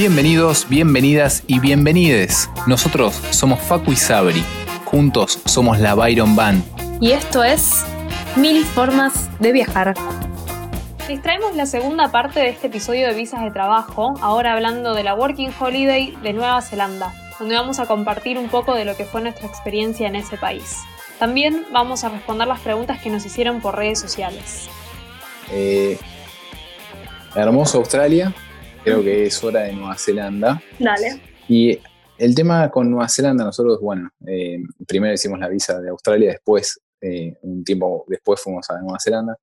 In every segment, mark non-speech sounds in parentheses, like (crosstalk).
Bienvenidos, bienvenidas y bienvenides. Nosotros somos Facu y Sabri. Juntos somos la Byron Band. Y esto es Mil Formas de Viajar. Les traemos la segunda parte de este episodio de visas de trabajo, ahora hablando de la Working Holiday de Nueva Zelanda, donde vamos a compartir un poco de lo que fue nuestra experiencia en ese país. También vamos a responder las preguntas que nos hicieron por redes sociales. Eh, hermoso Australia, creo que es hora de Nueva Zelanda. Dale. Y el tema con Nueva Zelanda, nosotros, bueno, eh, primero hicimos la visa de Australia, después, eh, un tiempo después fuimos a Nueva Zelanda.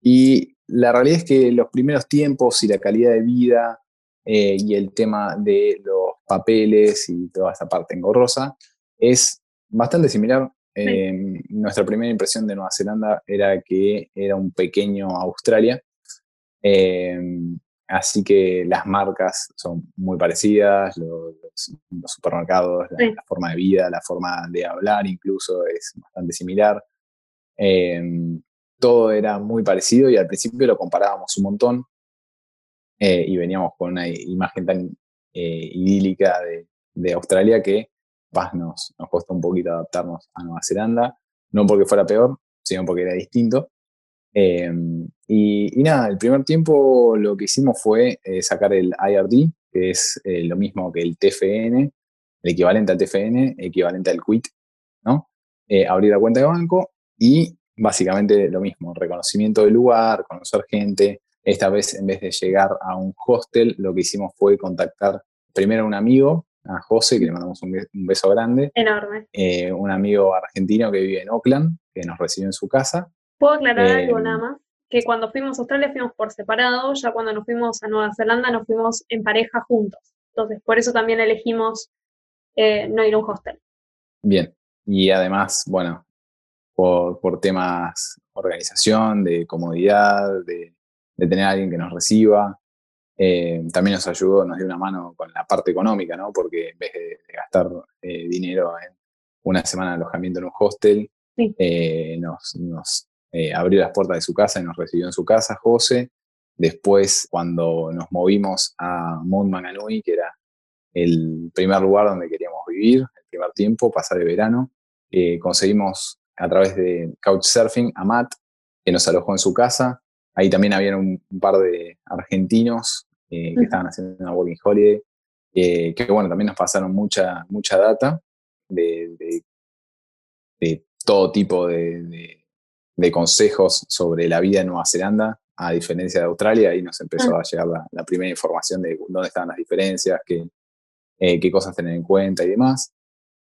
Y la realidad es que los primeros tiempos y la calidad de vida eh, y el tema de los papeles y toda esta parte engorrosa es bastante similar. nuestra primera impresión de Nueva Zelanda era que era un pequeño Australia. Así que las marcas son muy parecidas, los, supermercados, la, forma de vida, la forma de hablar incluso es bastante similar. Em, todo era muy parecido y al principio lo comparábamos un montón eh, y veníamos con una imagen tan eh, idílica de, Australia que nos, nos costó un poquito adaptarnos a Nueva Zelanda, no porque fuera peor, sino porque era distinto. Em, y, nada, el primer tiempo lo que hicimos fue eh, sacar el IRD, que es eh, lo mismo que el TFN, el equivalente al TFN, equivalente al QUIT, ¿no? Eh, abrir la cuenta de banco y básicamente lo mismo, reconocimiento del lugar, conocer gente. Esta vez, en vez de llegar a un hostel, lo que hicimos fue contactar primero a un amigo, a José, que le mandamos un beso grande. Enorme. un amigo argentino que vive en Oakland, que nos recibió en su casa. ¿Puedo aclarar algo nada más? Que cuando fuimos a Australia fuimos por separado, ya cuando nos fuimos a Nueva Zelanda nos fuimos en pareja juntos. Entonces, por eso también elegimos eh, no ir a un hostel. Bien, y además, bueno, por, por temas organización, de comodidad, de, tener a alguien que nos reciba, eh, también nos ayudó, nos dio una mano con la parte económica, ¿no? Porque en vez de, gastar eh, dinero en una semana de alojamiento en un hostel, nos, nos, eh, abrió las puertas de su casa y nos recibió en su casa, José. Después, cuando nos movimos a Mount Manganui, que era el primer lugar donde queríamos vivir, el primer tiempo, pasar el verano, eh, conseguimos a través de Couchsurfing a Matt, que nos alojó en su casa. Ahí también había un, par de argentinos eh, que estaban haciendo una working holiday, que bueno, también nos pasaron mucha, mucha data de, de, todo tipo de, de consejos sobre la vida en Nueva Zelanda, a diferencia de Australia, ahí nos empezó ah. a llegar la, primera información de dónde estaban las diferencias, qué, eh, qué cosas tener en cuenta y demás.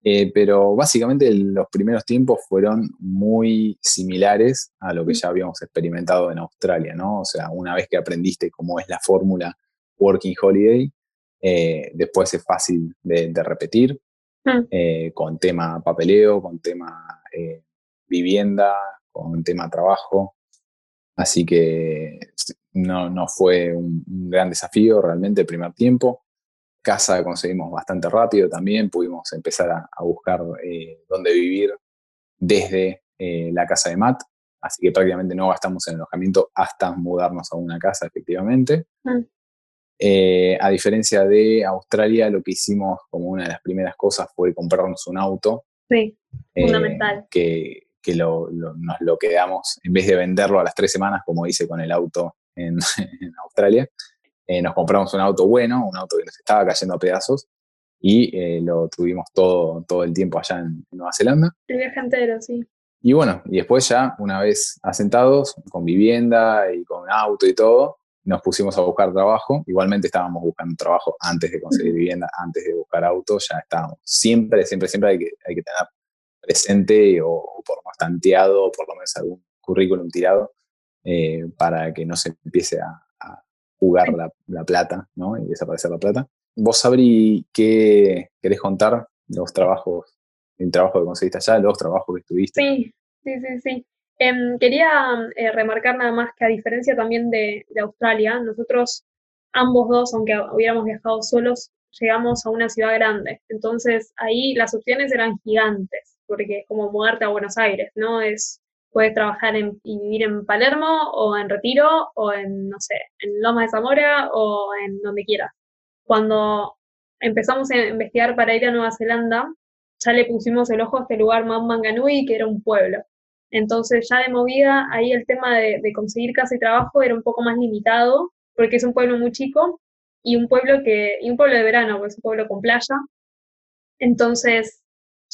Eh, pero básicamente los primeros tiempos fueron muy similares a lo que ya habíamos experimentado en Australia, ¿no? O sea, una vez que aprendiste cómo es la fórmula Working Holiday, eh, después es fácil de, repetir, ah. con tema papeleo, con tema vivienda, con tema trabajo. Así que no, no fue un, gran desafío realmente el primer tiempo. Casa conseguimos bastante rápido también, pudimos empezar a, buscar eh, dónde vivir desde eh, la casa de Matt, así que prácticamente no gastamos en alojamiento hasta mudarnos a una casa efectivamente. Mm. Eh, a diferencia de Australia, lo que hicimos como una de las primeras cosas fue comprarnos un auto. Sí, fundamental. Que, que lo, nos lo quedamos, en vez de venderlo a las tres semanas, como hice con el auto (laughs) en, Australia, eh, nos compramos un auto bueno, un auto que nos estaba cayendo a pedazos, y eh, lo tuvimos todo, todo el tiempo allá en, Nueva Zelanda. El viaje entero, sí. Y bueno, y después ya, una vez asentados, con vivienda y con auto y todo, nos pusimos a buscar trabajo. Igualmente estábamos buscando trabajo antes de conseguir vivienda, antes de buscar auto, ya estábamos. Siempre, siempre, siempre hay que, hay que tener presente o, por más tanteado o por lo menos algún currículum tirado eh, para que no se empiece a, jugar la, plata ¿no? y desaparecer la plata. Vos, Sabri, ¿qué querés contar los trabajos, el trabajo que conseguiste allá, los trabajos que estuviste? Sí, sí, sí, sí. Em, quería eh, remarcar nada más que a diferencia también de, de Australia, nosotros ambos dos, aunque hubiéramos viajado solos, llegamos a una ciudad grande. Entonces ahí las opciones eran gigantes porque es como mudarte a Buenos Aires, ¿no? Es Puedes trabajar en, y vivir en Palermo o en Retiro o en, no sé, en Loma de Zamora o en donde quieras. Cuando empezamos a investigar para ir a Nueva Zelanda, ya le pusimos el ojo a este lugar, Manganui, que era un pueblo. Entonces ya de movida, ahí el tema de, conseguir casa y trabajo era un poco más limitado, porque es un pueblo muy chico y un pueblo que, y un pueblo de verano, porque es un pueblo con playa. Entonces,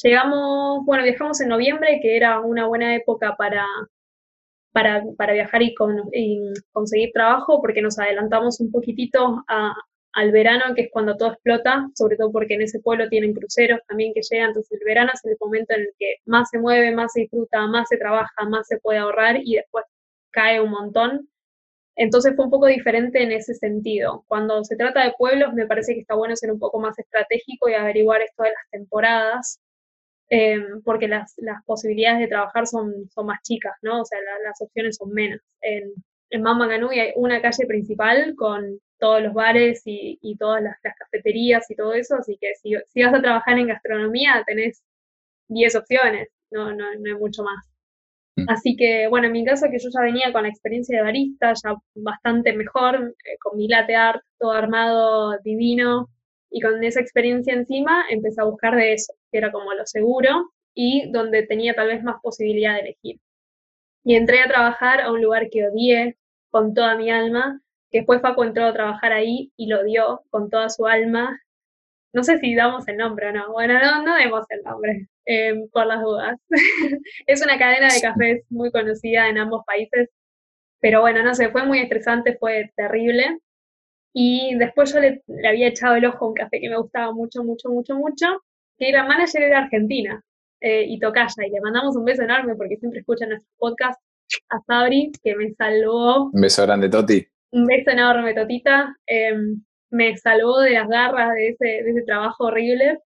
llegamos, bueno, viajamos en noviembre, que era una buena época para, para, para viajar y, y, conseguir trabajo, porque nos adelantamos un poquitito a, al verano, que es cuando todo explota, sobre todo porque en ese pueblo tienen cruceros también que llegan, entonces el verano es el momento en el que más se mueve, más se disfruta, más se trabaja, más se puede ahorrar y después cae un montón. Entonces fue un poco diferente en ese sentido. Cuando se trata de pueblos, me parece que está bueno ser un poco más estratégico y averiguar esto de las temporadas, em, porque las, las, posibilidades de trabajar son, son más chicas, ¿no? O sea, las opciones son menos. En, en Mamanganui hay una calle principal con todos los bares y, y todas las, cafeterías y todo eso, así que si, si, vas a trabajar en gastronomía tenés 10 opciones, no, no, no hay mucho más. Mm. Así que, bueno, en mi caso que yo ya venía con la experiencia de barista, ya bastante mejor, eh, con mi latte art, todo armado divino, y con esa experiencia encima empecé a buscar de eso, que era como lo seguro y donde tenía tal vez más posibilidad de elegir. Y entré a trabajar a un lugar que odié con toda mi alma, que después Facu entró a trabajar ahí y lo dio con toda su alma. No sé si damos el nombre o no. Bueno, no, no demos el nombre, em, por las dudas. (laughs) es una cadena de cafés muy conocida en ambos países, pero bueno, no sé, fue muy estresante, fue terrible. Y después yo le, había echado el ojo a un café que me gustaba mucho, mucho, mucho, mucho, que era manager de Argentina eh, y Tocaya. Y le mandamos un beso enorme porque siempre escucha nuestro podcast a Sabri, que me salvó. Un beso grande, Toti. Un beso enorme, Totita. Em, me salvó de las garras de ese, de ese trabajo horrible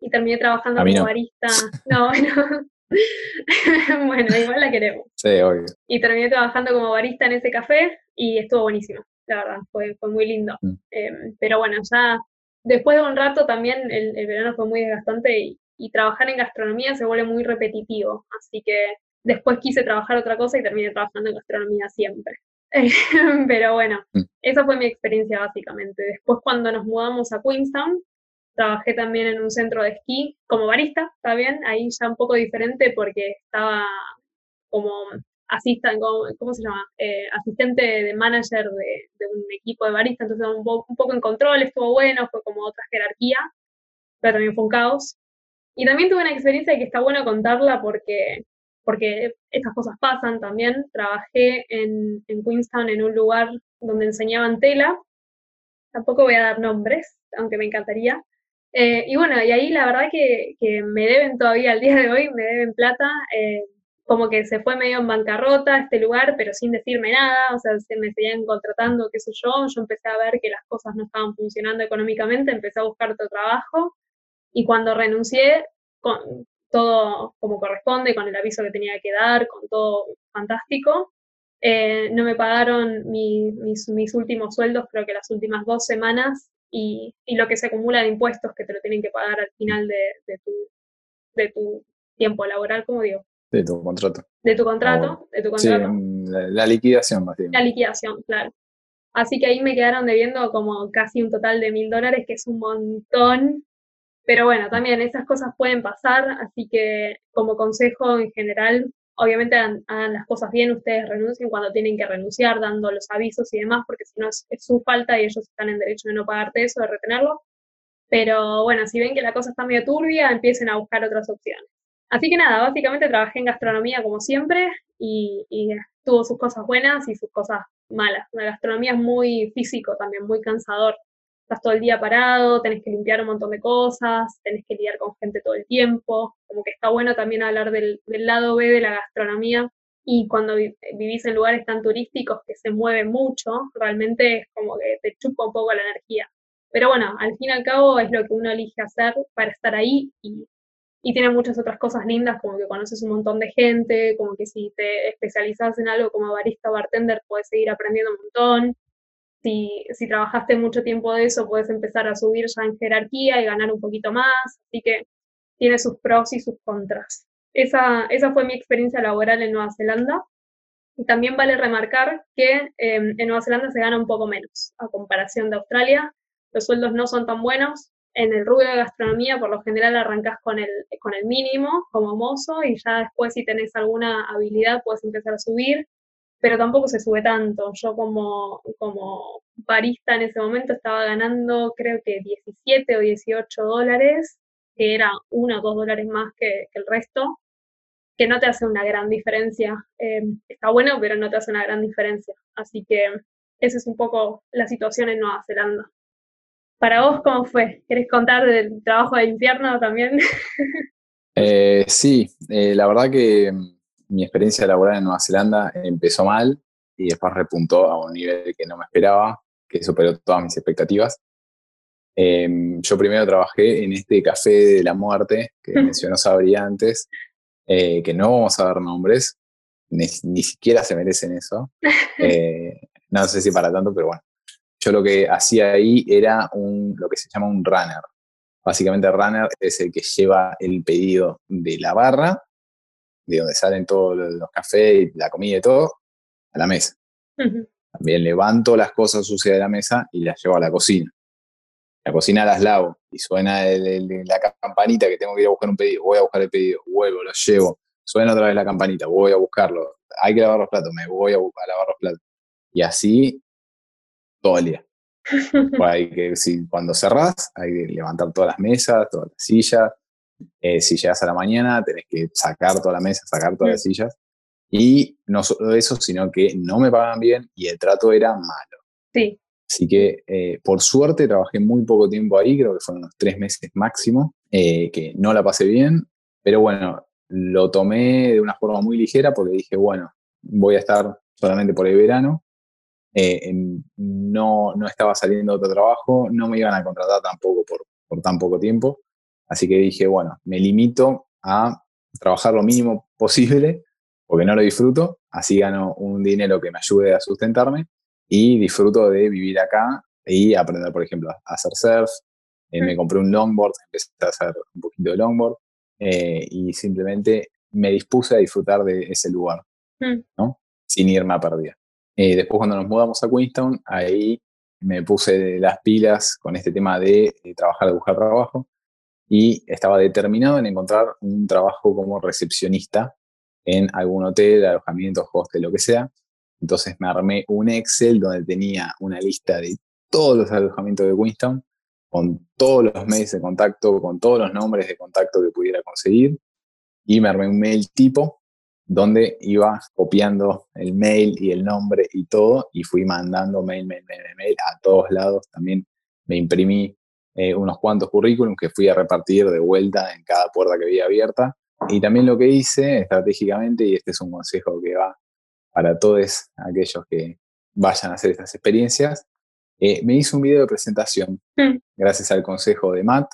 y terminé trabajando como barista. No, (laughs) bueno. (laughs) bueno, igual la queremos. Sí, obvio. Y terminé trabajando como barista en ese café y estuvo buenísimo, la verdad, fue, fue muy lindo. Mm. Em, pero bueno, ya después de un rato también el, verano fue muy desgastante y, y, trabajar en gastronomía se vuelve muy repetitivo, así que después quise trabajar otra cosa y terminé trabajando en gastronomía siempre. (laughs) Pero bueno, mm. esa fue mi experiencia básicamente. Después cuando nos mudamos a Queenstown, trabajé también en un centro de esquí como barista, está bien, ahí ya un poco diferente porque estaba como Eh, asistente de manager de, un equipo de barista, entonces un, poco en control, estuvo bueno, fue como otra jerarquía, pero también fue un caos. Y también tuve una experiencia que está bueno contarla porque porque estas cosas pasan también. Trabajé en, en Queenstown en un lugar donde enseñaban tela, tampoco voy a dar nombres, aunque me encantaría. Eh, y bueno, y ahí la verdad que, que, me deben todavía al día de hoy, me deben plata, eh, como que se fue medio en bancarrota este lugar, pero sin decirme nada, o sea, se me seguían contratando, qué sé yo, yo empecé a ver que las cosas no estaban funcionando económicamente, empecé a buscar otro trabajo, y cuando renuncié, con, todo como corresponde, con el aviso que tenía que dar, con todo fantástico. Eh, no me pagaron mis, mis, últimos sueldos, creo que las últimas dos semanas, y, y, lo que se acumula de impuestos que te lo tienen que pagar al final de, de, tu, de tu tiempo laboral, como digo. De tu contrato. De tu contrato, de tu contrato. Sí, la, liquidación, más bien. La liquidación, claro. Así que ahí me quedaron debiendo como casi un total de mil dólares, que es un montón pero bueno, también esas cosas pueden pasar, así que como consejo en general, obviamente hagan, las cosas bien, ustedes renuncien cuando tienen que renunciar, dando los avisos y demás, porque si no es, su falta y ellos están en derecho de no pagarte eso, de retenerlo. Pero bueno, si ven que la cosa está medio turbia, empiecen a buscar otras opciones. Así que nada, básicamente trabajé en gastronomía como siempre y, y tuvo sus cosas buenas y sus cosas malas. La gastronomía es muy físico también, muy cansador estás todo el día parado, tenés que limpiar un montón de cosas, tenés que lidiar con gente todo el tiempo, como que está bueno también hablar del, lado B de la gastronomía y cuando vivís en lugares tan turísticos que se mueve mucho, realmente es como que te chupa un poco la energía. Pero bueno, al fin y al cabo es lo que uno elige hacer para estar ahí y, y tiene muchas otras cosas lindas, como que conoces un montón de gente, como que si te especializas en algo como barista o bartender, puedes seguir aprendiendo un montón si, si trabajaste mucho tiempo de eso, puedes empezar a subir ya en jerarquía y ganar un poquito más. Así que tiene sus pros y sus contras. esa, esa fue mi experiencia laboral en Nueva Zelanda. Y también vale remarcar que em, en Nueva Zelanda se gana un poco menos a comparación de Australia. Los sueldos no son tan buenos. En el rubro de gastronomía, por lo general, arrancas con el, con el mínimo como mozo y ya después, si tenés alguna habilidad, puedes empezar a subir, pero tampoco se sube tanto. Yo, como, como barista en ese momento, estaba ganando creo que 17 o 18 dólares, que era uno o dos dólares más que, el resto que no te hace una gran diferencia. Eh, está bueno, pero no te hace una gran diferencia. Así que esa es un poco la situación en Nueva Zelanda. Para vos, ¿cómo fue? ¿Querés contar del trabajo de infierno también? (laughs) Eh, sí, eh, la verdad que mi experiencia laboral en Nueva Zelanda empezó mal y después repuntó a un nivel que no me esperaba, que superó todas mis expectativas. yo primero trabajé en este café de la muerte que (laughs) mencionó Sabri antes, eh, que no vamos a dar nombres, ni, siquiera se merecen eso. (laughs) Eh, no sé si para tanto, pero bueno. Yo lo que hacía ahí era un, lo que se llama un runner. Básicamente runner es el que lleva el pedido de la barra, de donde salen todos los cafés, la comida y todo, a la mesa. También levanto las cosas sucias de la mesa y las llevo a la cocina. La cocina las lavo y suena la campanita que tengo que ir a buscar un pedido, voy a buscar el pedido, vuelvo, lo llevo, suena otra vez la campanita, voy a buscarlo, hay que lavar los platos, me voy a, a lavar los platos. Y así todo el día. (laughs) Pues hay que, si, cuando cerrás, hay que levantar todas las mesas, todas las sillas. Eh, si llegas a la mañana, tenés que sacar toda la mesa, sacar todas las sillas. Y no solo eso, sino que no me pagan bien y el trato era malo. Sí. Así que eh, por suerte trabajé muy poco tiempo ahí, creo que fueron unos tres meses máximo, eh, que no la pasé bien, pero bueno, lo tomé de una forma muy ligera porque dije, bueno, voy a estar solamente por el verano, eh, no, no estaba saliendo otro trabajo, no me iban a contratar tampoco por, por tan poco tiempo, así que dije, bueno, me limito a trabajar lo mínimo posible porque no lo disfruto, así gano un dinero que me ayude a sustentarme y disfruto de vivir acá y aprender, por ejemplo, a hacer surf. Eh, me compré un longboard, empecé a hacer un poquito de longboard eh, y simplemente me dispuse a disfrutar de ese lugar, mm. ¿no? Sin irme a pérdida. Eh, después cuando nos mudamos a Queenstown, ahí me puse las pilas con este tema de, trabajar, de buscar trabajo. Y estaba determinado en encontrar un trabajo como recepcionista en algún hotel, alojamiento, hostel, lo que sea, entonces me armé un Excel donde tenía una lista de todos los alojamientos de Winston, con todos los meses de contacto, con todos los nombres de contacto que pudiera conseguir, y me armé un mail tipo donde iba copiando el mail y el nombre y todo, y fui mandando mail, mail, mail, mail a todos lados. También me imprimí eh, unos cuantos currículums que fui a repartir de vuelta en cada puerta que había abierta. Y también lo que hice estratégicamente, y este es un consejo que va para todos aquellos que vayan a hacer estas experiencias. Eh, me hizo un video de presentación mm. gracias al consejo de Matt,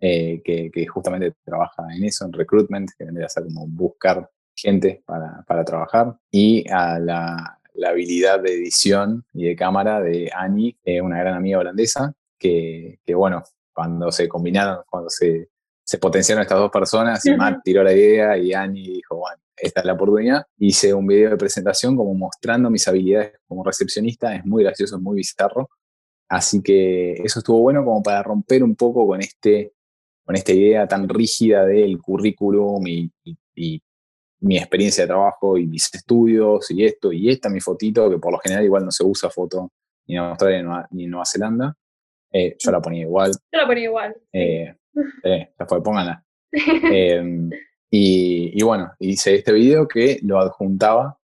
eh, que, justamente trabaja en eso, en recruitment, que vendría a ser como buscar gente para, trabajar, y a la, habilidad de edición y de cámara de Annie, una gran amiga holandesa, que, bueno, cuando se combinaron, cuando se, potenciaron estas dos personas, Matt tiró la idea y Annie dijo, bueno, esta es la oportunidad. Hice un video de presentación como mostrando mis habilidades como recepcionista, es muy gracioso, es muy bizarro. Así que eso estuvo bueno como para romper un poco con, este, con esta idea tan rígida del currículum y, mi experiencia de trabajo y mis estudios y esto y esta mi fotito, que por lo general igual no se usa foto ni en Australia ni en Nueva Zelanda. Eh, yo la ponía igual. Yo la ponía igual. Eh, eh, fue, pónganla. (laughs) eh, y, bueno, hice este video que lo adjuntaba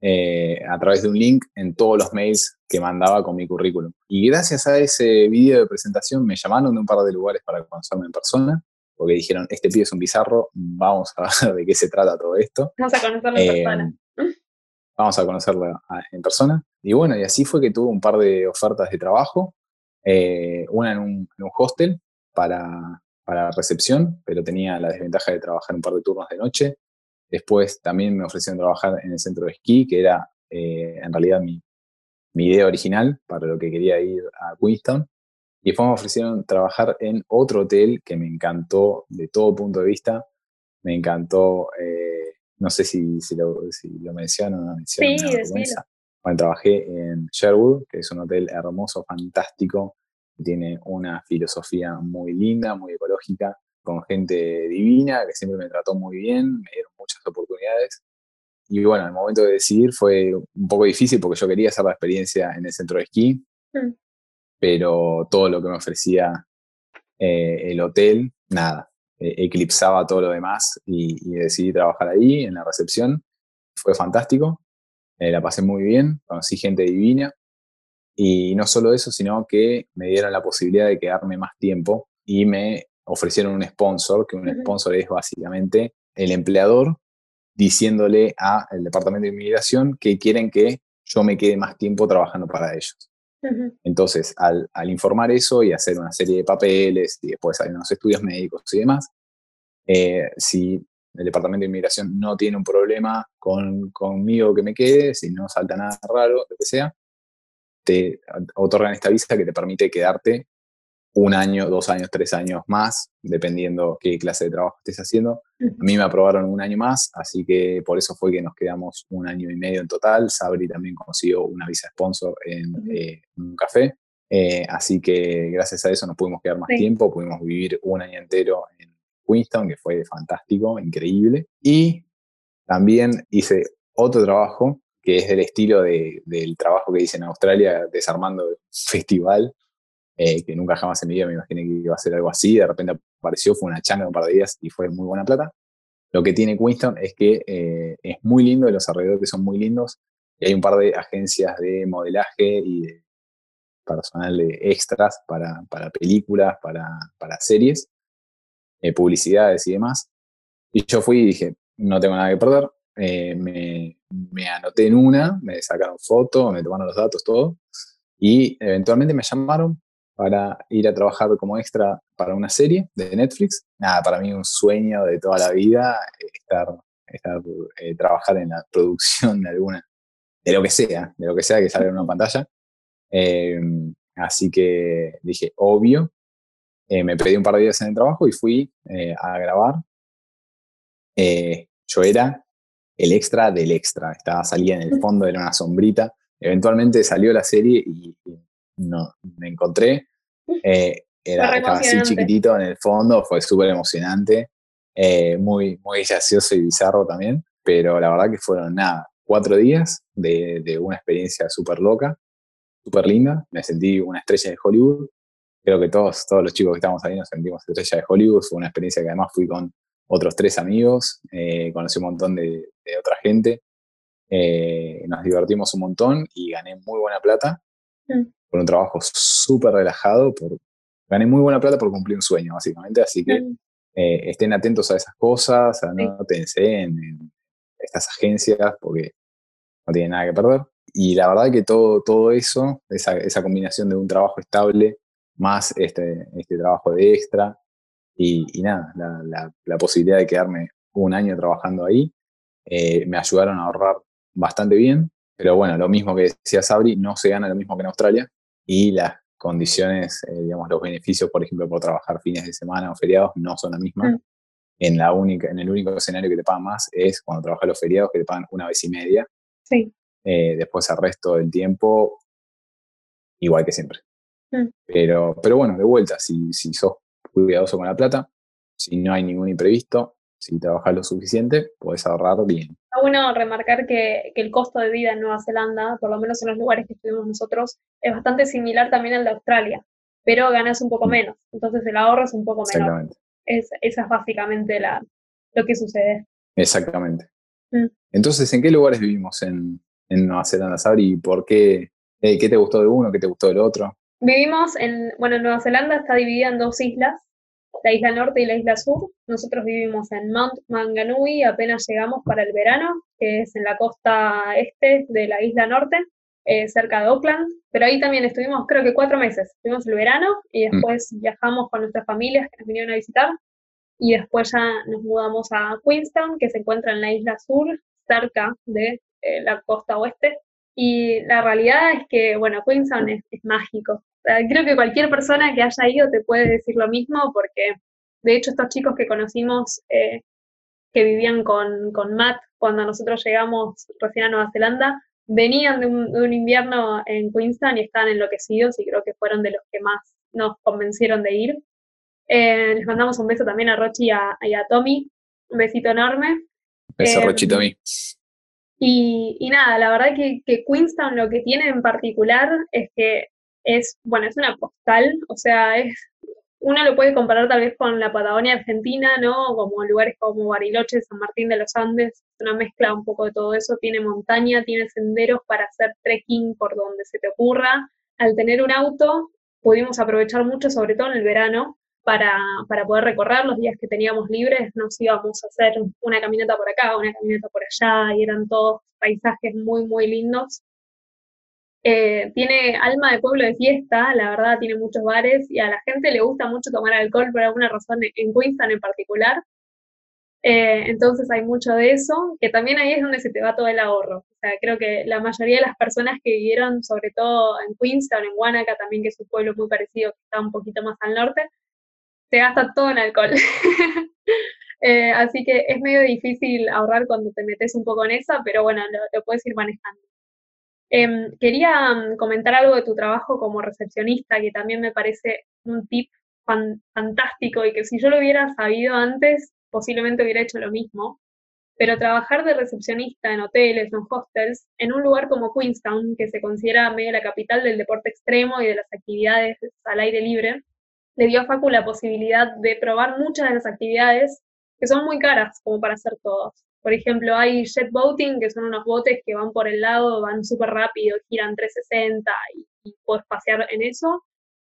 eh, a través de un link en todos los mails que mandaba con mi currículum. Y gracias a ese video de presentación me llamaron de un par de lugares para conocerme en persona, porque dijeron, este pibe es un bizarro, vamos a ver (laughs) de qué se trata todo esto. Vamos a conocerlo en persona. Eh, vamos a conocerlo en persona. Y bueno, y así fue que tuve un par de ofertas de trabajo, eh, una en un, en un hostel para, para recepción, pero tenía la desventaja de trabajar un par de turnos de noche. Después también me ofrecieron trabajar en el centro de esquí, que era eh, en realidad mi, idea original para lo que quería ir a Queenstown. Y después me ofrecieron trabajar en otro hotel que me encantó de todo punto de vista, me encantó, eh, no sé si, si, lo, si lo menciono o no menciono. Sí, bueno, trabajé en Sherwood, que es un hotel hermoso, fantástico, tiene una filosofía muy linda, muy ecológica, con gente divina, que siempre me trató muy bien, me dieron muchas oportunidades. Y bueno, el momento de decidir fue un poco difícil porque yo quería hacer la experiencia en el centro de esquí, mm. Pero todo lo que me ofrecía eh, el hotel, nada, eh, eclipsaba todo lo demás y, decidí trabajar ahí en la recepción. Fue fantástico, eh, la pasé muy bien, conocí gente divina y no solo eso, sino que me dieron la posibilidad de quedarme más tiempo y me ofrecieron un sponsor, que un sponsor es básicamente el empleador diciéndole al departamento de inmigración que quieren que yo me quede más tiempo trabajando para ellos. Entonces, al, informar eso y hacer una serie de papeles y después hay unos estudios médicos y demás, eh, si el Departamento de Inmigración no tiene un problema con, conmigo que me quede, si no salta nada raro, lo que sea, te otorgan esta visa que te permite quedarte un año, dos años, tres años más, dependiendo qué clase de trabajo estés haciendo. A mí me aprobaron un año más, así que por eso fue que nos quedamos un año y medio en total. Sabri también consiguió una visa sponsor en, eh, un café, eh, así que gracias a eso nos pudimos quedar más tiempo, pudimos vivir un año entero en Queenstown, que fue fantástico, increíble. Y también hice otro trabajo que es del estilo del trabajo que hice en Australia, desarmando festival eh, que nunca jamás en mi vida me imaginé que iba a ser algo así, de repente apareció, fue una changa un par de días y fue muy buena plata. Lo que tiene Queenstown es que eh, es muy lindo, los alrededores son muy lindos, y hay un par de agencias de modelaje y de personal de extras para, para películas, para, para series, eh, publicidades y demás. Y yo fui y dije, no tengo nada que perder, me, me, anoté en una, me sacaron fotos, me tomaron los datos, todo, y eventualmente me llamaron para ir a trabajar como extra para una serie de Netflix. Nada, para mí un sueño de toda la vida estar, estar eh, trabajar en la producción de alguna, de lo que sea, de lo que sea que salga en una pantalla. Em, así que dije, obvio, eh, me pedí un par de días en el trabajo y fui eh, a grabar. yo era el extra del extra, estaba salía en el fondo, era una sombrita. Eventualmente salió la serie y no, me encontré. (laughs) Eh, era, estaba así chiquitito en el fondo, fue súper emocionante, eh, muy, muy gracioso y bizarro también, pero la verdad que fueron nada, cuatro días de, de una experiencia súper loca, súper linda, me sentí una estrella de Hollywood, creo que todos, todos los chicos que estamos ahí nos sentimos estrella de Hollywood, fue una experiencia que además fui con otros tres amigos, eh, conocí un montón de, de otra gente, nos divertimos un montón y gané muy buena plata. Mm por un trabajo súper relajado, por, gané muy buena plata por cumplir un sueño, básicamente, así que eh, estén atentos a esas cosas, anótense en, en estas agencias, porque no tienen nada que perder. Y la verdad que todo, todo eso, esa, esa combinación de un trabajo estable, más este, este trabajo de extra, y, y nada, la, la, la, posibilidad de quedarme un año trabajando ahí, eh, me ayudaron a ahorrar bastante bien. Pero bueno, lo mismo que decía Sabri, no se gana lo mismo que en Australia y las condiciones, eh, digamos, los beneficios, por ejemplo, por trabajar fines de semana o feriados, no son las mismas. Mm. En, la única, en el único escenario que te pagan más es cuando trabajas los feriados, que te pagan una vez y media. Sí. Eh, después, el resto del tiempo, igual que siempre. Mm. Pero, pero bueno, de vuelta, si, si sos cuidadoso con la plata, si no hay ningún imprevisto, si trabajas lo suficiente, puedes ahorrar bien. Está bueno remarcar que, el costo de vida en Nueva Zelanda, por lo menos en los lugares que estuvimos nosotros, es bastante similar también al de Australia, pero ganas un poco mm. menos, entonces el ahorro es un poco menor. Es, esa es básicamente la, lo que sucede. Exactamente. Mm. Entonces, ¿en qué lugares vivimos en, en Nueva Zelanda, Sabri? ¿Y por qué? Eh, ¿Qué te gustó de uno? ¿Qué te gustó del otro? Vivimos en, bueno, Nueva Zelanda está dividida en dos islas, la isla norte y la isla sur. Nosotros vivimos en Mount Manganui, apenas llegamos para el verano, que es en la costa este de la isla norte, eh, cerca de Auckland. Pero ahí también estuvimos, creo que cuatro meses. Estuvimos el verano y mm. después viajamos con nuestras familias que nos vinieron a visitar. Y después ya nos mudamos a Queenstown, que se encuentra en la isla sur, cerca de eh, la costa oeste. Y la realidad es que, bueno, Queenstown es mágico creo que cualquier persona que haya ido te puede decir lo mismo, porque de hecho estos chicos que conocimos eh, que vivían con, con Matt cuando nosotros llegamos recién a Nueva Zelanda, venían de un, invierno en Queenstown y estaban enloquecidos y creo que fueron de los que más nos convencieron de ir. Eh, les mandamos un beso también a Rochi y a, Tommy, un besito enorme. Beso, eh, Rochi y Tommy. Y, nada, la verdad que, que Queenstown lo que tiene en particular es que es, bueno, es una postal, o sea, es uno lo puede comparar tal vez con la Patagonia Argentina, ¿no? Como lugares como Bariloche, San Martín de los Andes, una mezcla un poco de todo eso. Tiene montaña, tiene senderos para hacer trekking por donde se te ocurra. Al tener un auto, pudimos aprovechar mucho, sobre todo en el verano, para, para poder recorrer los días que teníamos libres. Nos íbamos a hacer una caminata por acá, una caminata por allá, y eran todos paisajes muy, muy lindos. Eh, tiene alma de pueblo de fiesta, la verdad, tiene muchos bares y a la gente le gusta mucho tomar alcohol por alguna razón en Queensland en particular. Eh, entonces hay mucho de eso, que también ahí es donde se te va todo el ahorro. O sea, creo que la mayoría de las personas que vivieron, sobre todo en Queenstown, en Wanaka, también que es un pueblo muy parecido, que está un poquito más al norte, se gasta todo en alcohol. (laughs) Eh, así que es medio difícil ahorrar cuando te metes un poco en esa, pero bueno, lo puedes ir manejando. Em, quería mm, comentar algo de tu trabajo como recepcionista, que también me parece un tip fantástico y que si yo lo hubiera sabido antes, posiblemente hubiera hecho lo mismo. Pero trabajar de recepcionista en hoteles en hostels, en un lugar como Queenstown, que se considera medio la capital del deporte extremo y de las actividades al aire libre, le dio a Facu la posibilidad de probar muchas de las actividades que son muy caras como para hacer todos. Por ejemplo, hay jet boating, que son unos botes que van por el lado, van súper rápido, giran 360 y, puedes pasear en eso.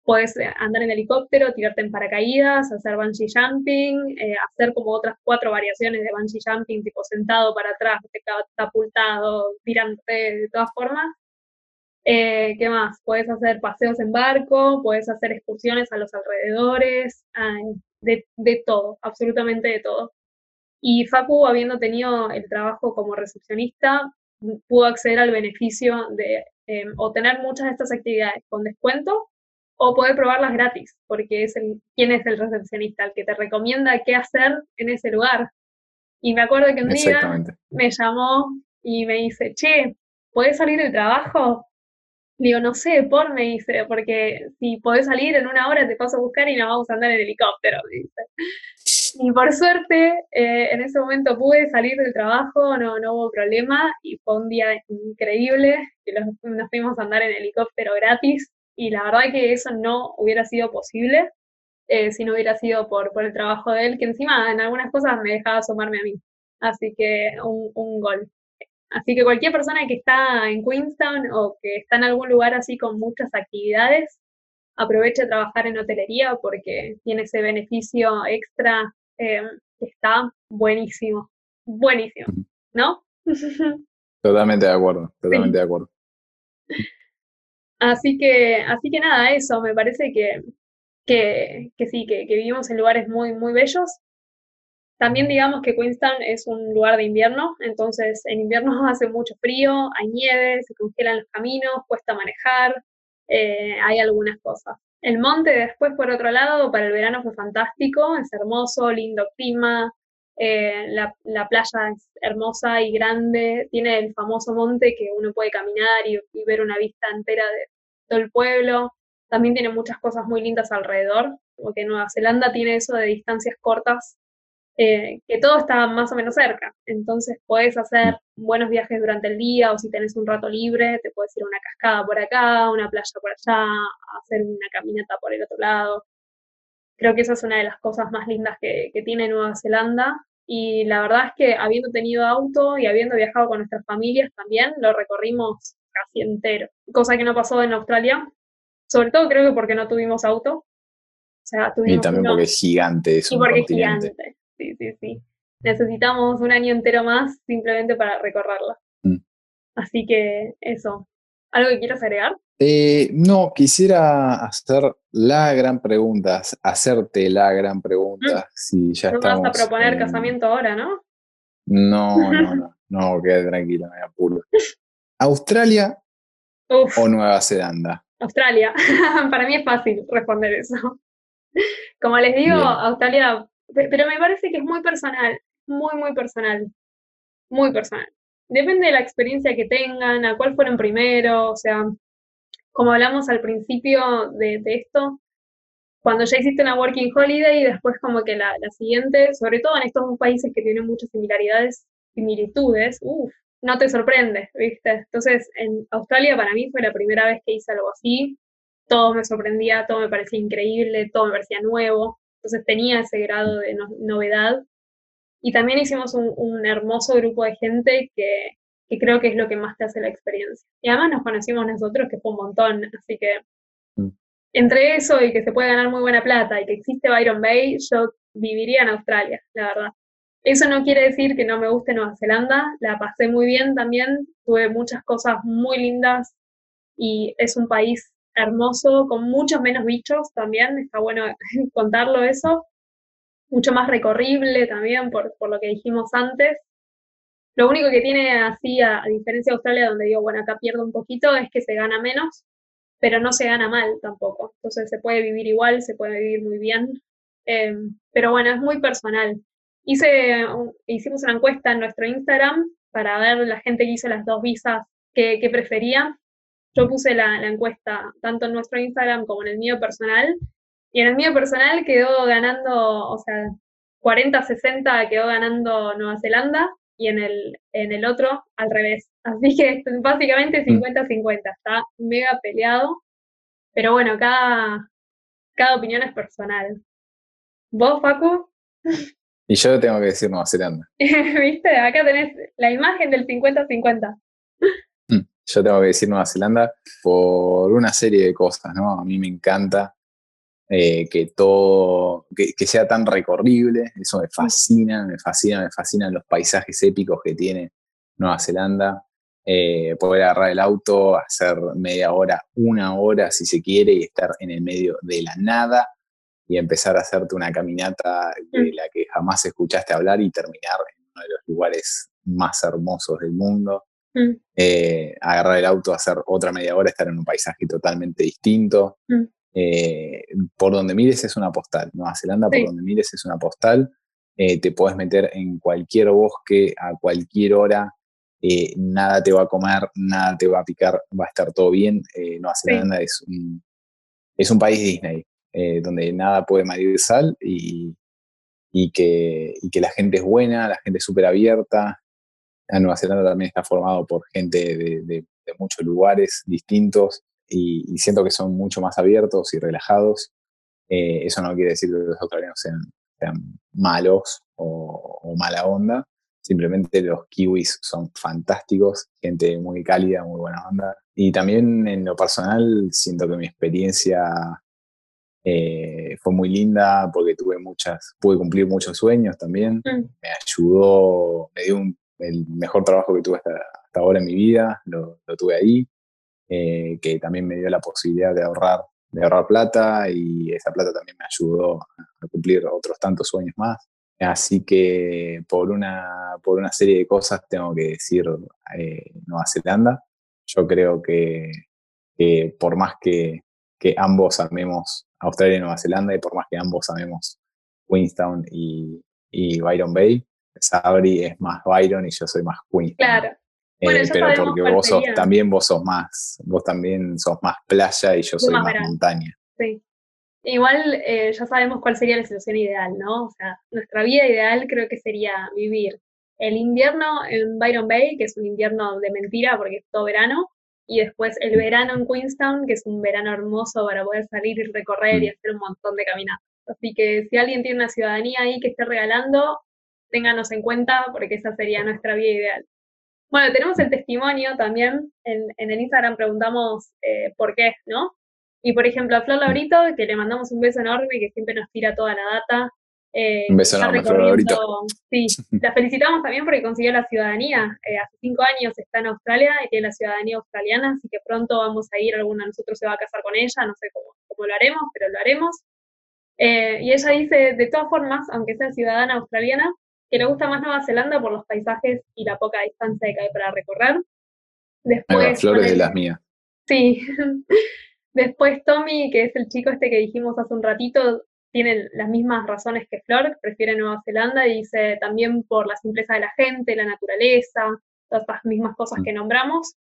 Puedes eh, andar en helicóptero, tirarte en paracaídas, hacer bungee jumping, eh, hacer como otras cuatro variaciones de bungee jumping, tipo sentado para atrás, catapultado, tirante de todas formas. Eh, ¿Qué más? Puedes hacer paseos en barco, puedes hacer excursiones a los alrededores, de, de todo, absolutamente de todo. Y Facu, habiendo tenido el trabajo como recepcionista, pudo acceder al beneficio de eh, obtener muchas de estas actividades con descuento o poder probarlas gratis, porque es el, quién es el recepcionista, el que te recomienda qué hacer en ese lugar. Y me acuerdo que un día me llamó y me dice, che, ¿podés salir del trabajo? Digo, no sé, por me dice, porque si podés salir en una hora te paso a buscar y nos vamos a andar en helicóptero, dice. Y por suerte, eh, en ese momento pude salir del trabajo, no, no hubo problema y fue un día increíble, que nos fuimos a andar en helicóptero gratis y la verdad que eso no hubiera sido posible eh, si no hubiera sido por, por el trabajo de él, que encima en algunas cosas me dejaba asomarme a mí. Así que un, un gol. Así que cualquier persona que está en Queenstown o que está en algún lugar así con muchas actividades, aproveche a trabajar en hotelería porque tiene ese beneficio extra Em, está buenísimo, buenísimo, ¿no? Totalmente de acuerdo, (laughs) totalmente de acuerdo. Así que, así que nada, eso, me parece que, que, que sí, que, que, vivimos en lugares muy, muy bellos. También digamos que Queenstown es un lugar de invierno, entonces en invierno (laughs) hace mucho frío, hay nieve, se congelan los caminos, cuesta manejar, eh, hay algunas cosas. El monte después, por otro lado, para el verano fue fantástico, es hermoso, lindo clima, eh, la, playa es hermosa y grande, tiene el famoso monte que uno puede caminar y, ver una vista entera de todo el pueblo. También tiene muchas cosas muy lindas alrededor, porque Nueva Zelanda tiene eso de distancias cortas eh, que todo está más o menos cerca. Entonces puedes hacer buenos viajes durante el día o si tenés un rato libre, te puedes ir a una cascada por acá, una playa por allá, hacer una caminata por el otro lado. Creo que esa es una de las cosas más lindas que, que tiene Nueva Zelanda. Y la verdad es que habiendo tenido auto y habiendo viajado con nuestras familias también, lo recorrimos casi entero. Cosa que no pasó en Australia. Sobre todo creo que porque no tuvimos auto. O sea, tuvimos y también porque es gigante. Es y porque es gigante sí, sí, sí. Necesitamos un año entero más simplemente para recorrerla. Mm. Así que eso. ¿Algo que quieras agregar? Eh, no, quisiera hacer la gran pregunta, hacerte la gran pregunta. Mm. Si ya no vas a proponer casamiento ahora, ¿no? No, no, no, (laughs) no, quédate tranquila, me apuro. ¿Australia o Nueva Zelanda? Australia. (laughs) Para mí es fácil responder eso. Como les digo, Australia pero me parece que es muy personal. muy, muy personal. Muy personal. Depende de la experiencia que tengan, a cuál fueron primero, o sea, como hablamos al principio de, esto, cuando ya hiciste una working holiday y después como que la, la siguiente, sobre todo en estos países que tienen muchas similaridades, similitudes, uff, no te sorprende, ¿viste? Entonces, en Australia para mí fue la primera vez que hice algo así, todo me sorprendía, todo me parecía increíble, todo me parecía nuevo, entonces tenía ese grado de novedad. Y también hicimos un, hermoso grupo de gente que, que, creo que es lo que más te hace la experiencia. Y además nos conocimos nosotros, que fue un montón, así que mm. entre eso y que se puede ganar muy buena plata y que existe Byron Bay, yo viviría en Australia, la verdad. Eso no quiere decir que no me guste Nueva Zelanda, la pasé muy bien también, tuve muchas cosas muy lindas y es un país hermoso con muchos menos bichos también, está bueno (laughs) contarlo eso, mucho más recorrible también por, lo que dijimos antes. Lo único que tiene así, a, diferencia de Australia, donde digo, bueno, acá pierdo un poquito, es que se gana menos, pero no se gana mal tampoco. Entonces se puede vivir igual, se puede vivir muy bien. Em, pero bueno, es muy personal. Hice, hicimos una encuesta en nuestro Instagram para ver la gente que hizo las dos visas que, prefería. Yo puse la, encuesta tanto en nuestro Instagram como en el mío personal. Y en el mío personal quedó ganando, o sea, 40-60 quedó ganando Nueva Zelanda y en el, en el otro al revés. (laughs) Así que básicamente 50-50, mm. está mega peleado. Pero bueno, cada, cada opinión es personal. ¿Vos, Facu? Y yo tengo que decir Nueva Zelanda. (laughs) ¿Viste? Acá tenés la imagen del 50-50. Yo tengo que decir Nueva Zelanda por una serie de cosas, ¿no? A mí me encanta eh, que todo, que, sea tan recorrible, eso me fascina, me fascina, me fascinan los paisajes épicos que tiene Nueva Zelanda. Eh, poder agarrar el auto, hacer media hora, una hora si se quiere y estar en el medio de la nada y empezar a hacerte una caminata de mm. la que jamás escuchaste hablar y terminar en uno de los lugares más hermosos del mundo. Mm. Eh, agarrar el auto, hacer otra media hora, estar en un paisaje totalmente distinto. Mm. Eh, por donde mires es una postal. Nueva Zelanda, por donde mires es una postal. Eh, te puedes meter en cualquier bosque a cualquier hora. nada te va a comer, nada te va a picar, va a estar todo bien. Nueva Zelanda es, un, es un país Disney. Donde nada puede medir sal y, que, que la gente es buena, la gente es súper abierta. Nueva Zelanda también está formado por gente de, muchos lugares distintos y, siento que son mucho más abiertos y relajados. Eh, eso no quiere decir que los australianos sean, malos o, o, mala onda. Simplemente los kiwis son fantásticos, gente muy cálida, muy buena onda. Y también en lo personal siento que mi experiencia eh, fue muy linda porque tuve muchas, pude cumplir muchos sueños también. Mm. Me ayudó, me dio el mejor trabajo que tuve hasta, ahora en mi vida, lo, tuve ahí, eh, que también me dio la posibilidad de ahorrar, de ahorrar plata y esa plata también me ayudó a, cumplir otros tantos sueños más. Así que por una, por una serie de cosas tengo que decir eh, Nueva Zelanda. Yo creo que, que por más que, que ambos amemos Australia y Nueva Zelanda, y por más que ambos sabemos Queenstown y, Byron Bay, Sabri es más Byron y yo soy más Queenstown. Claro. Eh, pero porque vos sos, también vos sos más, vos también sos más playa y yo soy más, montaña. Sí. Igual eh, ya sabemos cuál sería la situación ideal, ¿no? O sea, nuestra vida ideal creo que sería vivir el invierno en Byron Bay, que es un invierno de mentira porque es todo verano, y después el verano en Queenstown, que es un verano hermoso para poder salir y recorrer y mm. hacer un montón de caminatas. Así que si alguien tiene una ciudadanía ahí que esté regalando, ténganos en cuenta porque esa sería nuestra vida ideal. Bueno, tenemos el testimonio también. En, el Instagram preguntamos eh, por qué, ¿no? Y por ejemplo, a Flor Laurito, que le mandamos un beso enorme, que siempre nos tira toda la data, eh, un beso enorme, Sí, (laughs) la felicitamos también porque consiguió la ciudadanía. Eh, hace cinco años está en Australia y tiene la ciudadanía australiana, así que pronto vamos a ir, alguna de nosotros se va a casar con ella, no sé cómo, cómo lo haremos, pero lo haremos. Eh, y ella dice, de todas formas, aunque sea ciudadana australiana, que le gusta más Nueva Zelanda por los paisajes y la poca distancia que hay para recorrer. Después, flores de las mías. Sí. (laughs) Después Tommy, que es el chico este que dijimos hace un ratito, tiene las mismas razones que Flor, prefiere Nueva Zelanda y dice también por la simpleza de la gente, la naturaleza, todas estas mismas cosas que nombramos.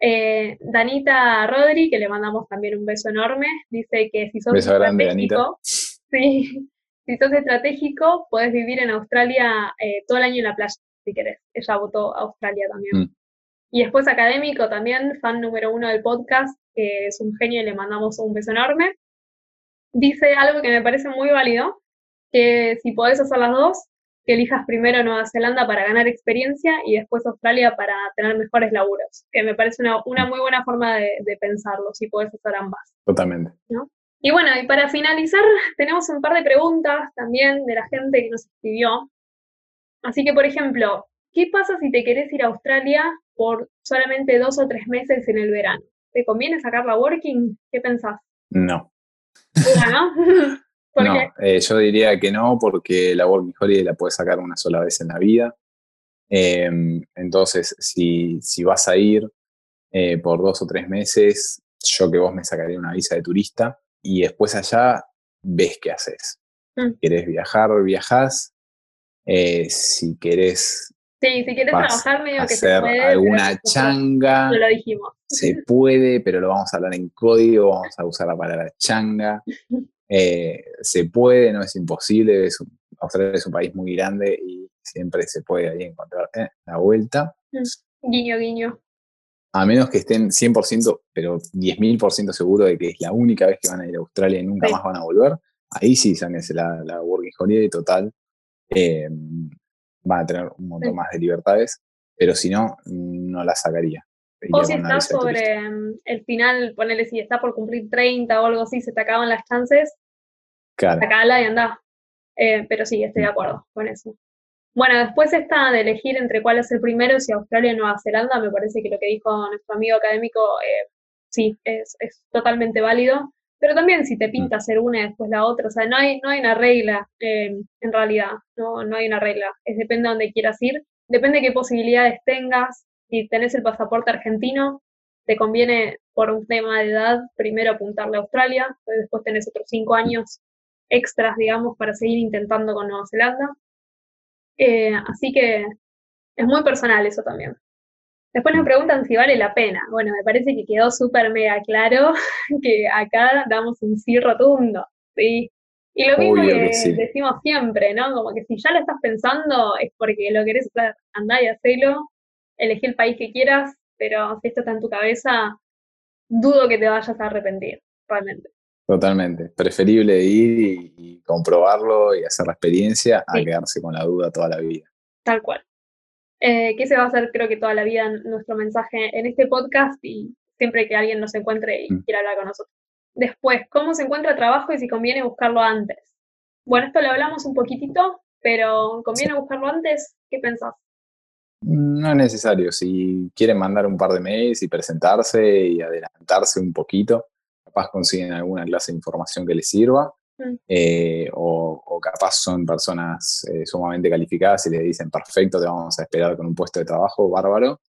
Eh, Danita Rodri, que le mandamos también un beso enorme, dice que si sos estratégico, (laughs) si sos estratégico, puedes vivir en Australia eh, todo el año en la playa, si querés. Ella votó Australia también. Mm. Y después académico también, fan número uno del podcast, que es un genio y le mandamos un beso enorme. Dice algo que me parece muy válido, que si podés hacer las dos, que elijas primero Nueva Zelanda para ganar experiencia y después Australia para tener mejores laburos, que me parece una, una muy buena forma de, pensarlo, si podés hacer ambas. Totalmente. Y bueno, y para finalizar, (laughs) tenemos un par de preguntas también de la gente que nos escribió. Así que, por ejemplo, ¿qué pasa si te querés ir a Australia por solamente dos o tres meses en el verano? ¿Te conviene sacar la working? ¿Qué pensás? No. ¿No? (laughs) no, eh, yo diría que no, porque la Working Holiday la puedes sacar una sola vez en la vida. Em, entonces, si, si, vas a ir eh, por dos o tres meses, yo que vos me sacaría una visa de turista y después allá ves qué haces. Mm. ¿Querés viajar? Viajás. Eh, si querés Sí, si quieres trabajar medio que se puede, alguna changa. lo dijimos. Se puede, pero lo vamos a hablar en código, vamos a usar la palabra changa. (laughs) Eh, se puede, no es imposible. Es Australia es un país muy grande y siempre se puede ahí encontrar eh, la vuelta. Mm, guiño, guiño. A menos que estén 100%, pero 10.000% seguro de que es la única vez que van a ir a Australia y nunca más van a volver. Ahí sí, sáquense la, la Working Holiday total. Eh, van a tener un montón más de libertades, pero si no, no la sacaría. O si estás sobre el final, ponele si está por cumplir 30 o algo así, se te acaban las chances, claro. sacala y anda. Eh, pero sí, estoy de mm. acuerdo con eso. Bueno, después está de elegir entre cuál es el primero, si Australia o Nueva Zelanda, me parece que lo que dijo nuestro amigo académico, eh, sí, es, es totalmente válido. Pero también si te mm. pinta hacer una y después la otra, o sea, no hay, no hay una regla eh, en realidad, no, no hay una regla, es depende de dónde quieras ir, depende de qué posibilidades tengas, si tenés el pasaporte argentino, te conviene por un tema de edad primero apuntarle a Australia, después tenés otros cinco años extras, digamos, para seguir intentando con Nueva Zelanda. Eh, así que es muy personal eso también. Después nos preguntan si vale la pena. Bueno, me parece que quedó súper mega claro (laughs) que acá damos un sí rotundo, ¿sí? Y lo mismo que, decimos siempre, ¿no? Como que si ya lo estás pensando es porque lo querés hacer, andá y hacelo, elegí el país que quieras, pero si esto está en tu cabeza, dudo que te vayas a arrepentir, realmente. Totalmente. Preferible ir y, comprobarlo y hacer la experiencia a quedarse con la duda toda la vida. Tal cual eh, que ese va a ser creo que toda la vida nuestro mensaje en este podcast y siempre que alguien nos encuentre y mm. quiera hablar con nosotros. Después, ¿cómo se encuentra trabajo y si conviene buscarlo antes? Bueno, esto lo hablamos un poquitito, pero ¿conviene buscarlo antes? ¿Qué pensás? No es necesario. Si quieren mandar un par de mails y presentarse y adelantarse un poquito, capaz consiguen alguna clase de información que les sirva. Eh, o, capaz son personas eh, sumamente calificadas y les dicen, perfecto, te vamos a esperar con un puesto de trabajo, bárbaro.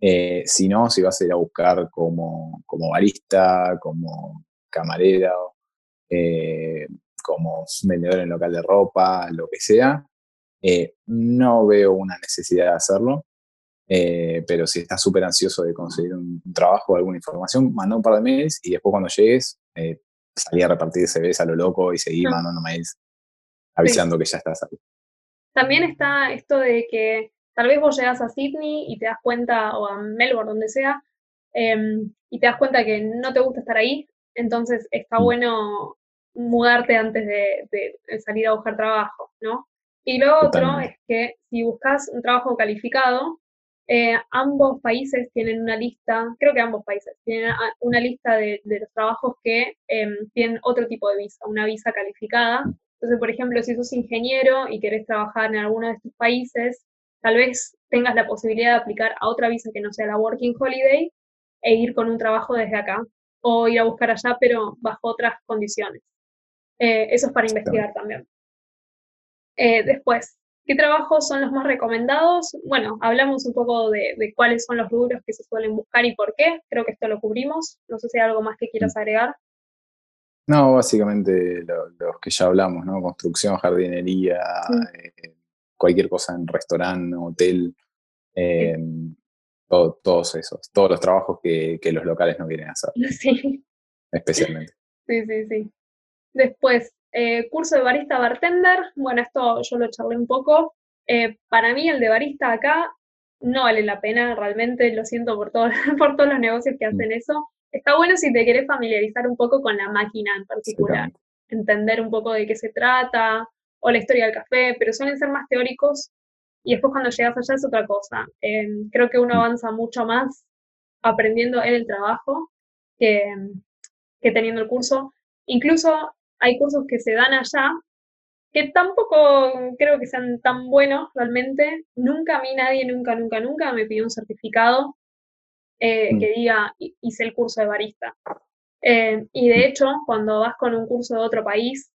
Eh, si no, si vas a ir a buscar como, como barista, como camarera, como vendedor en local de ropa, lo que sea, no veo una necesidad de hacerlo. Pero si estás súper ansioso de conseguir un, trabajo o alguna información, manda un par de mails y después cuando llegues salir a repartir CVs a lo loco y seguir no. mandando mails avisando que ya estás ahí. También está esto de que tal vez vos llegas a Sydney y te das cuenta, o a Melbourne, donde sea, em, y te das cuenta que no te gusta estar ahí, entonces está mm. bueno mudarte antes de, salir a buscar trabajo, ¿no? Y lo otro es que si buscas un trabajo calificado, eh, ambos países tienen una lista, creo que ambos países tienen una lista de, los trabajos que em, tienen otro tipo de visa, una visa calificada. Entonces, por ejemplo, si sos ingeniero y querés trabajar en alguno de estos países, tal vez tengas la posibilidad de aplicar a otra visa que no sea la Working Holiday e ir con un trabajo desde acá o ir a buscar allá, pero bajo otras condiciones. Eh, eso es para investigar también. Eh, después, ¿Qué trabajos son los más recomendados? Bueno, hablamos un poco de, cuáles son los rubros que se suelen buscar y por qué. Creo que esto lo cubrimos. No sé si hay algo más que quieras mm. agregar. No, básicamente los que ya hablamos, ¿no? Construcción, jardinería, eh, cualquier cosa en restaurante, hotel, eh, todos esos, todos los trabajos que, los locales no quieren hacer. (laughs) Sí. Especialmente. Sí, sí, sí. Después, eh, curso de barista bartender. Bueno, esto yo lo charlé un poco. para mí el de barista acá no vale la pena, realmente lo siento por, todo, (laughs) por todos los negocios que hacen mm. eso. Está bueno si te quieres familiarizar un poco con la máquina en particular, entender un poco de qué se trata o la historia del café, pero suelen ser más teóricos y después cuando llegas allá es otra cosa. Em, creo que uno mm. avanza mucho más aprendiendo en el trabajo que, que teniendo el curso. Incluso hay cursos que se dan allá que tampoco creo que sean tan buenos realmente. Nunca a mí nadie, nunca, nunca, nunca me pidió un certificado eh, mm. que diga hice el curso de barista. Eh, y de mm. hecho, cuando vas con un curso de otro país,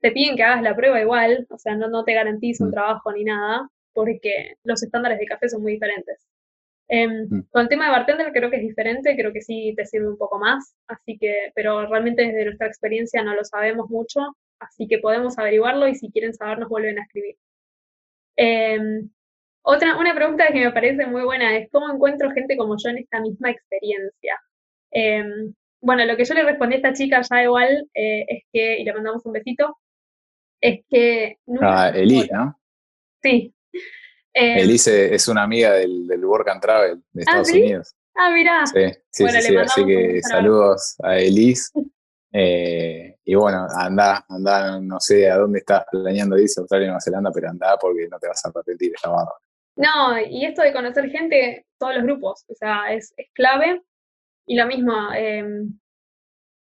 te piden que hagas la prueba igual, o sea, no, no te garantiza un mm. trabajo ni nada, porque los estándares de café son muy diferentes. Em, con el tema de bartender creo que es diferente, creo que sí te sirve un poco más, así que, pero realmente desde nuestra experiencia no lo sabemos mucho, así que podemos averiguarlo y si quieren saber nos vuelven a escribir. Em, otra, una pregunta que me parece muy buena es cómo encuentro gente como yo en esta misma experiencia. Em, bueno, lo que yo le respondí a esta chica ya igual eh, es que, y le mandamos un besito, es que... Nunca ah, ¿no? Sí. Eh, Elise es una amiga del, del Work and Travel de ah, Estados Unidos. Ah, mira. Sí, sí, sí, así que saludos a Elise. (laughs) Eh, y bueno, anda, anda, no sé a dónde estás planeando irse, Australia y Nueva Zelanda, pero anda porque no te vas a arrepentir, está bárbaro. No, y esto de conocer gente, todos los grupos, o sea, es, clave. Y lo mismo, em,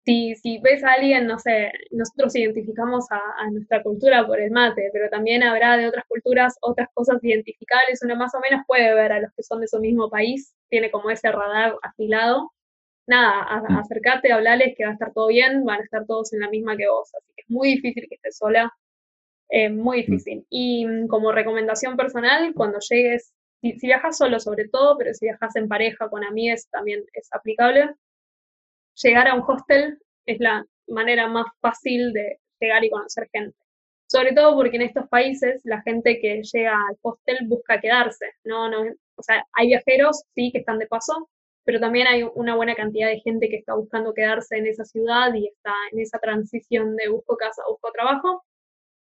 si, si ves a alguien, no sé, nosotros identificamos a, a, nuestra cultura por el mate, pero también habrá de otras culturas otras cosas identificables, uno más o menos puede ver a los que son de su mismo país, tiene como ese radar afilado nada, mm. acércate, hablales que va a estar todo bien, van a estar todos en la misma que vos. Así que es muy difícil que estés sola, eh, muy mm. difícil. Y mm, como recomendación personal, cuando llegues, si, viajas solo sobre todo, pero si viajas en pareja, con amigas, también es aplicable, llegar a un hostel es la manera más fácil de llegar y conocer gente. Sobre todo porque en estos países la gente que llega al hostel busca quedarse, no, no, o sea, hay viajeros, sí, que están de paso, pero también hay una buena cantidad de gente que está buscando quedarse en esa ciudad y está en esa transición de busco casa, busco trabajo.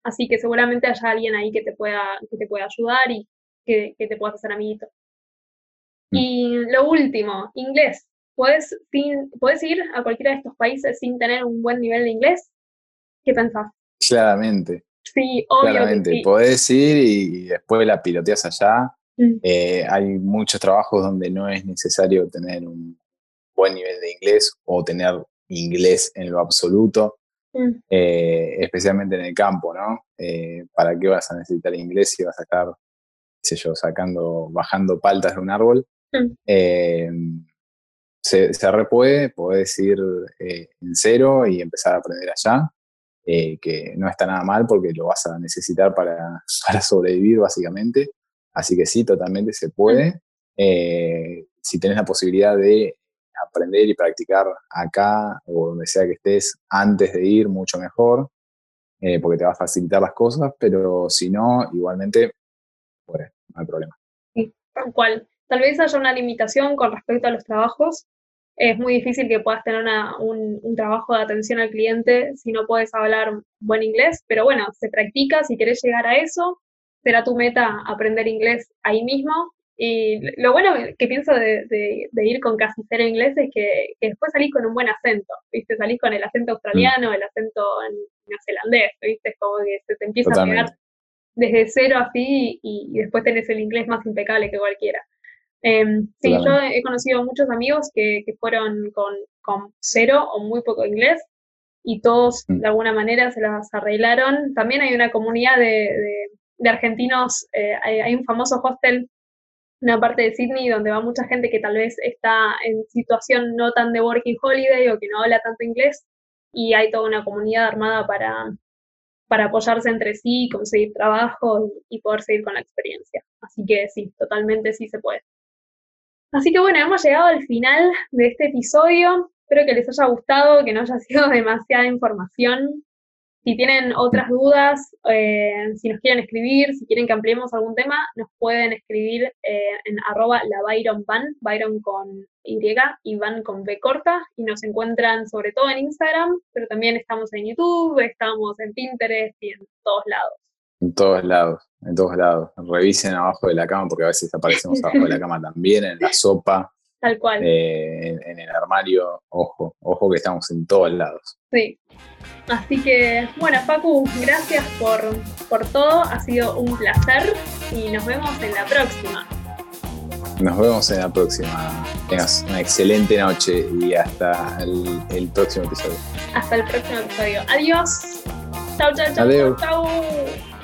Así que seguramente haya alguien ahí que te pueda, que te pueda ayudar y que, te puedas hacer amiguito. Mm. Y lo último, inglés. ¿Puedes, ¿Puedes ir a cualquiera de estos países sin tener un buen nivel de inglés? ¿Qué pensás? Claramente. Sí, obvio. Claramente. Podés ir y después la piloteas allá Mm. Eh, hay muchos trabajos donde no es necesario tener un buen nivel de inglés o tener inglés en lo absoluto, mm. eh, especialmente en el campo, ¿no? Eh, ¿Para qué vas a necesitar inglés si vas a estar, qué sé yo, sacando, bajando paltas de un árbol? Mm. Se, se repuede, podés ir en cero y empezar a aprender allá. que no está nada mal porque lo vas a necesitar para, (laughs) para sobrevivir básicamente. Así que sí, totalmente se puede. Eh, si tenés la posibilidad de aprender y practicar acá o donde sea que estés antes de ir, mucho mejor, eh, porque te va a facilitar las cosas, pero si no, igualmente, no hay problema. Tal cual. Tal vez haya una limitación con respecto a los trabajos. Es muy difícil que puedas tener un, un, trabajo de atención al cliente si no puedes hablar buen inglés, pero bueno, se practica, si querés llegar a eso, será tu meta aprender inglés ahí mismo. Y lo bueno que pienso de, ir con casi cero inglés es que, después salís con un buen acento, ¿viste? Salís con el acento australiano, el acento neozelandés, ¿viste? Como que se te empieza a pegar desde cero así y, después tenés el inglés más impecable que cualquiera. Em, sí, yo he conocido muchos amigos que, fueron con, con, cero o muy poco inglés y todos mm. de alguna manera se las arreglaron. También hay una comunidad de de argentinos, eh, hay, un famoso hostel, una parte de Sydney, donde va mucha gente que tal vez está en situación no tan de working holiday o que no habla tanto inglés, y hay toda una comunidad armada para, para apoyarse entre sí, conseguir trabajo y, poder seguir con la experiencia. Así que sí, totalmente sí se puede. Así que bueno, hemos llegado al final de este episodio. Espero que les haya gustado, que no haya (laughs) sido demasiada información. Si tienen otras dudas, eh, si nos quieren escribir, si quieren que ampliemos algún tema, nos pueden escribir eh, en arroba la Byron Van, Byron con Y y Van con B corta, y nos encuentran sobre todo en Instagram, pero también estamos en YouTube, estamos en Pinterest y en todos lados. En todos lados, en todos lados. Revisen abajo de la cama porque a veces aparecemos abajo de la cama también, en la sopa. (laughs) Tal cual. Eh, en, el armario, ojo, ojo que estamos en todos lados. Sí. Así que, bueno, Facu, gracias por, por todo, ha sido un placer y nos vemos en la próxima. Nos vemos en la próxima. Tengas una excelente noche y hasta el, el próximo episodio. Hasta el próximo episodio. Adiós. Chau, chau, chau. Adiós. chau.